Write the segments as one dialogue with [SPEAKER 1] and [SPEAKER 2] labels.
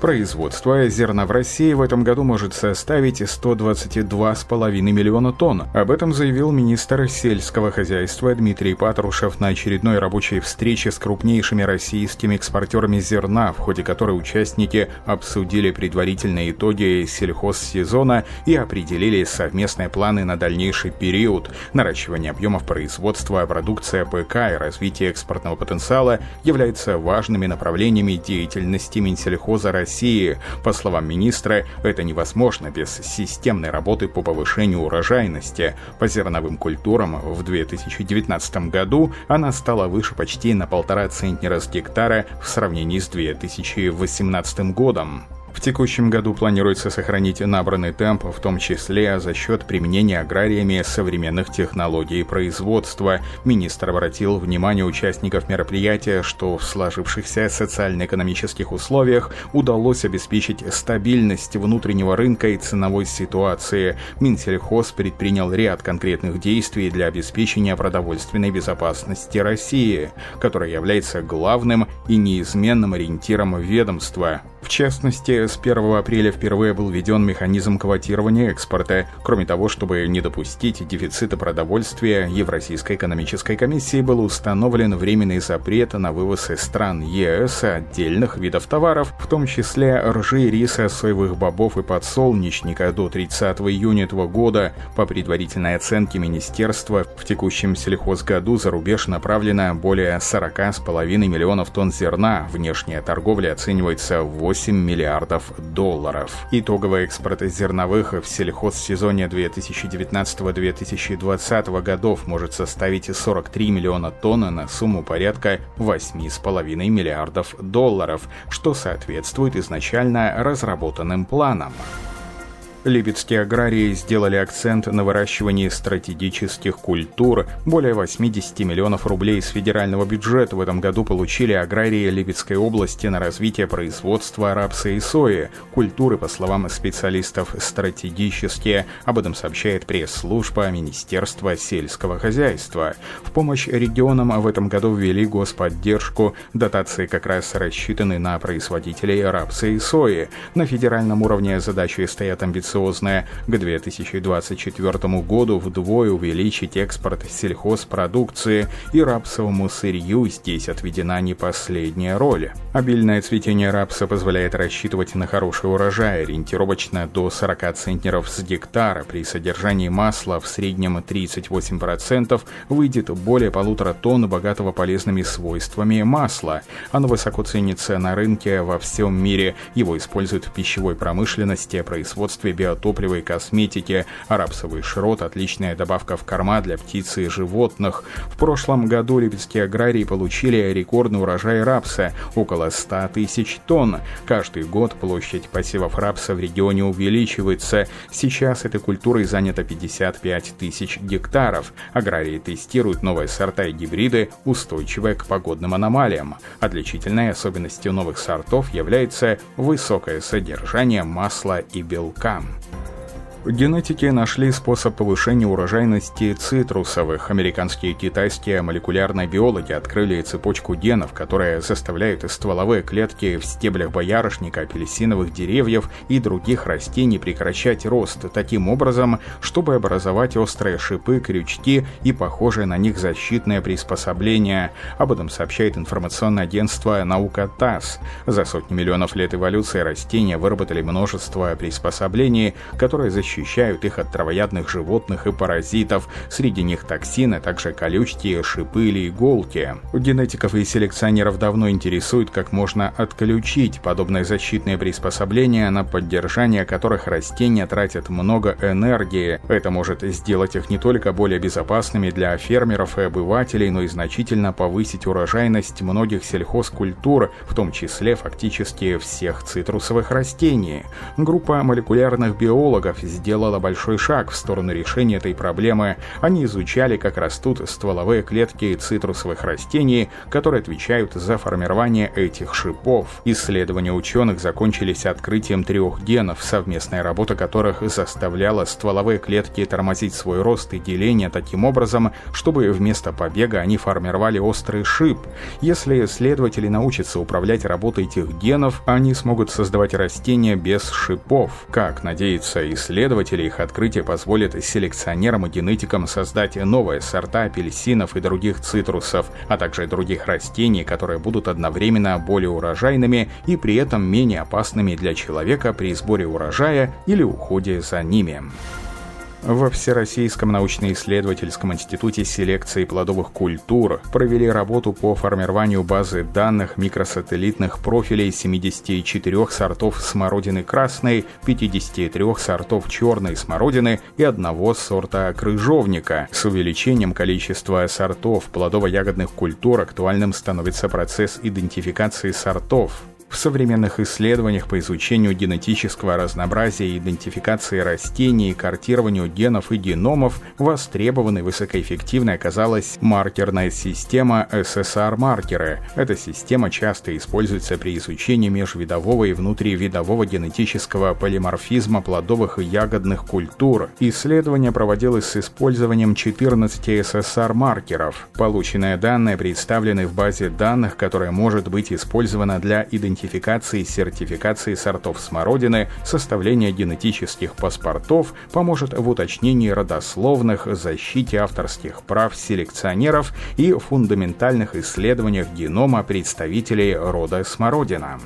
[SPEAKER 1] Производство зерна в России в этом году может составить 122,5 миллиона тонн. Об этом заявил министр сельского хозяйства Дмитрий Патрушев на очередной рабочей встрече с крупнейшими российскими экспортерами зерна, в ходе которой участники обсудили предварительные итоги сельхозсезона и определили совместные планы на дальнейший период. Наращивание объемов производства продукции ПК и развитие экспортного потенциала являются важными направлениями деятельности Минсельхоза России России. По словам министра, это невозможно без системной работы по повышению урожайности. По зерновым культурам в 2019 году она стала выше почти на полтора центнера с гектара в сравнении с 2018 годом. В текущем году планируется сохранить набранный темп, в том числе за счет применения аграриями современных технологий производства. Министр обратил внимание участников мероприятия, что в сложившихся социально-экономических условиях удалось обеспечить стабильность внутреннего рынка и ценовой ситуации. Минсельхоз предпринял ряд конкретных действий для обеспечения продовольственной безопасности России, которая является главным и неизменным ориентиром ведомства. В частности, с 1 апреля впервые был введен механизм квотирования экспорта. Кроме того, чтобы не допустить дефицита продовольствия, Евразийской экономической комиссией был установлен временный запрет на вывоз из стран ЕС отдельных видов товаров, в том числе ржи, риса, соевых бобов и подсолнечника до 30 июня этого года. По предварительной оценке министерства, в текущем сельхозгоду за рубеж направлено более 40,5 миллионов тонн зерна. Внешняя торговля оценивается в 8 миллиардов долларов. Итоговый экспорт зерновых в сельхозсезоне 2019-2020 годов может составить 43 миллиона тонн на сумму порядка 8,5 миллиардов долларов, что соответствует изначально разработанным планам. Липецкие аграрии сделали акцент на выращивании стратегических культур. Более 80 миллионов рублей из федерального бюджета в этом году получили аграрии Липецкой области на развитие производства рапса и сои. Культуры, по словам специалистов, стратегические. Об этом сообщает пресс-служба Министерства сельского хозяйства. В помощь регионам в этом году ввели господдержку. Дотации как раз рассчитаны на производителей рапса и сои. На федеральном уровне задачи стоят амбициозные амбициозная к 2024 году вдвое увеличить экспорт сельхозпродукции и рапсовому сырью здесь отведена не последняя роль. Обильное цветение рапса позволяет рассчитывать на хороший урожай, ориентировочно до 40 центнеров с гектара. При содержании масла в среднем 38% выйдет более полутора тонн богатого полезными свойствами масла. Оно высоко ценится на рынке во всем мире. Его используют в пищевой промышленности, производстве биотоплива и косметики, рапсовый шрот – отличная добавка в корма для птиц и животных. В прошлом году липецкие аграрии получили рекордный урожай рапса – около 100 тысяч тонн. Каждый год площадь посевов рапса в регионе увеличивается. Сейчас этой культурой занято 55 тысяч гектаров. Аграрии тестируют новые сорта и гибриды, устойчивые к погодным аномалиям. Отличительной особенностью новых сортов является высокое содержание масла и белка. Генетики нашли способ повышения урожайности цитрусовых. Американские и китайские молекулярные биологи открыли цепочку генов, которые заставляют стволовые клетки в стеблях боярышника, апельсиновых деревьев и других растений прекращать рост таким образом, чтобы образовать острые шипы, крючки и похожие на них защитные приспособления. Об этом сообщает информационное агентство «Наука ТАСС». За сотни миллионов лет эволюции растения выработали множество приспособлений, которые защищают защищают их от травоядных животных и паразитов. Среди них токсины, а также колючки, шипы или иголки. Генетиков и селекционеров давно интересует, как можно отключить подобные защитные приспособления, на поддержание которых растения тратят много энергии. Это может сделать их не только более безопасными для фермеров и обывателей, но и значительно повысить урожайность многих сельхозкультур, в том числе фактически всех цитрусовых растений. Группа молекулярных биологов сделала большой шаг в сторону решения этой проблемы. Они изучали, как растут стволовые клетки цитрусовых растений, которые отвечают за формирование этих шипов. Исследования ученых закончились открытием трех генов, совместная работа которых заставляла стволовые клетки тормозить свой рост и деление таким образом, чтобы вместо побега они формировали острый шип. Если исследователи научатся управлять работой этих генов, они смогут создавать растения без шипов. Как надеются исследователи, их открытие позволит селекционерам и генетикам создать новые сорта апельсинов и других цитрусов, а также других растений, которые будут одновременно более урожайными и при этом менее опасными для человека при сборе урожая или уходе за ними во Всероссийском научно-исследовательском институте селекции плодовых культур провели работу по формированию базы данных микросателлитных профилей 74 сортов смородины красной, 53 сортов черной смородины и одного сорта крыжовника. С увеличением количества сортов плодово-ягодных культур актуальным становится процесс идентификации сортов. В современных исследованиях по изучению генетического разнообразия и идентификации растений, картированию генов и геномов востребованной высокоэффективной оказалась маркерная система SSR-маркеры. Эта система часто используется при изучении межвидового и внутривидового генетического полиморфизма плодовых и ягодных культур. Исследование проводилось с использованием 14 SSR-маркеров. Полученные данные представлены в базе данных, которая может быть использована для идентификации идентификации сертификации сортов смородины, составления генетических паспортов поможет в уточнении родословных, защите авторских прав селекционеров и фундаментальных исследованиях генома представителей рода смородина.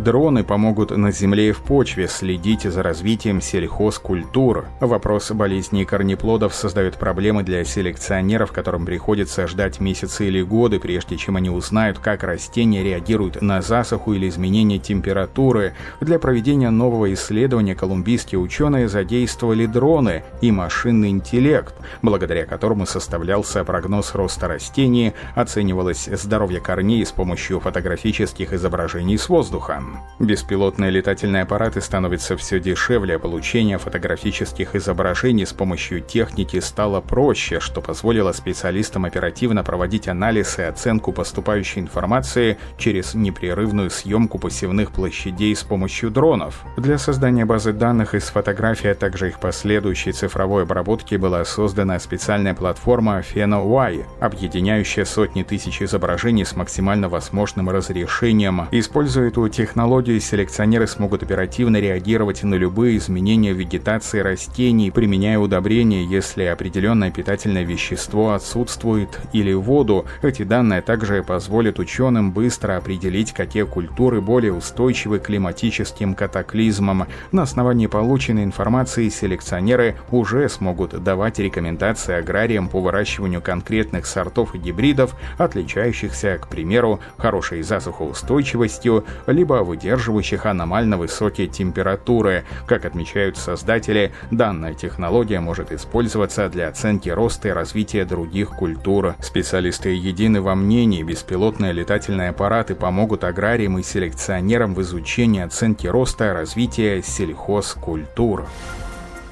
[SPEAKER 1] Дроны помогут на земле и в почве следить за развитием сельхозкультур. Вопрос болезней корнеплодов создает проблемы для селекционеров, которым приходится ждать месяцы или годы, прежде чем они узнают, как растения реагируют на засуху или изменение температуры. Для проведения нового исследования колумбийские ученые задействовали дроны и машинный интеллект, благодаря которому составлялся прогноз роста растений, оценивалось здоровье корней с помощью фотографических изображений с воздуха. Беспилотные летательные аппараты становятся все дешевле, получение фотографических изображений с помощью техники стало проще, что позволило специалистам оперативно проводить анализ и оценку поступающей информации через непрерывную съемку посевных площадей с помощью дронов. Для создания базы данных из фотографий, а также их последующей цифровой обработки была создана специальная платформа PhenoY, объединяющая сотни тысяч изображений с максимально возможным разрешением. Используя эту технологию, технологии селекционеры смогут оперативно реагировать на любые изменения вегетации растений, применяя удобрения, если определенное питательное вещество отсутствует или воду. Эти данные также позволят ученым быстро определить, какие культуры более устойчивы к климатическим катаклизмам. На основании полученной информации селекционеры уже смогут давать рекомендации аграриям по выращиванию конкретных сортов и гибридов, отличающихся, к примеру, хорошей засухоустойчивостью, либо выдерживающих аномально высокие температуры. Как отмечают создатели, данная технология может использоваться для оценки роста и развития других культур. Специалисты едины во мнении, беспилотные летательные аппараты помогут аграриям и селекционерам в изучении оценки роста и развития сельхозкультур.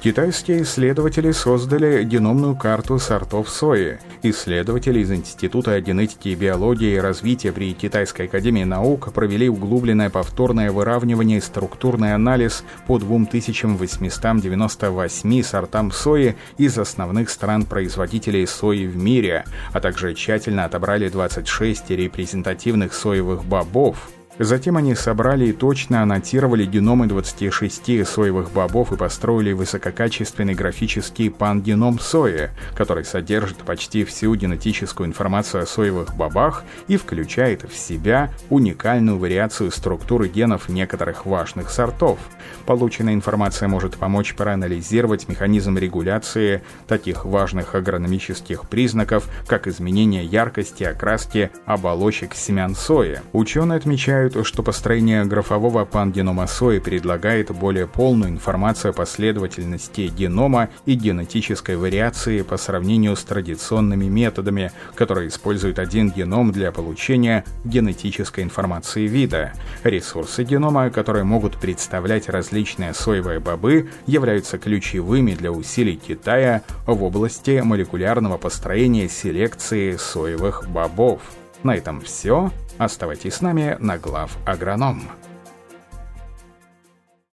[SPEAKER 1] Китайские исследователи создали геномную карту сортов сои. Исследователи из Института генетики и биологии и развития при Китайской академии наук провели углубленное повторное выравнивание и структурный анализ по 2898 сортам сои из основных стран-производителей сои в мире, а также тщательно отобрали 26 репрезентативных соевых бобов, Затем они собрали и точно аннотировали геномы 26 соевых бобов и построили высококачественный графический пангеном сои, который содержит почти всю генетическую информацию о соевых бобах и включает в себя уникальную вариацию структуры генов некоторых важных сортов. Полученная информация может помочь проанализировать механизм регуляции таких важных агрономических признаков, как изменение яркости, окраски оболочек семян сои. Ученые отмечают, считают, что построение графового пангенома сои предлагает более полную информацию о последовательности генома и генетической вариации по сравнению с традиционными методами, которые используют один геном для получения генетической информации вида. Ресурсы генома, которые могут представлять различные соевые бобы, являются ключевыми для усилий Китая в области молекулярного построения селекции соевых бобов. На этом все. Оставайтесь с нами на глав агроном.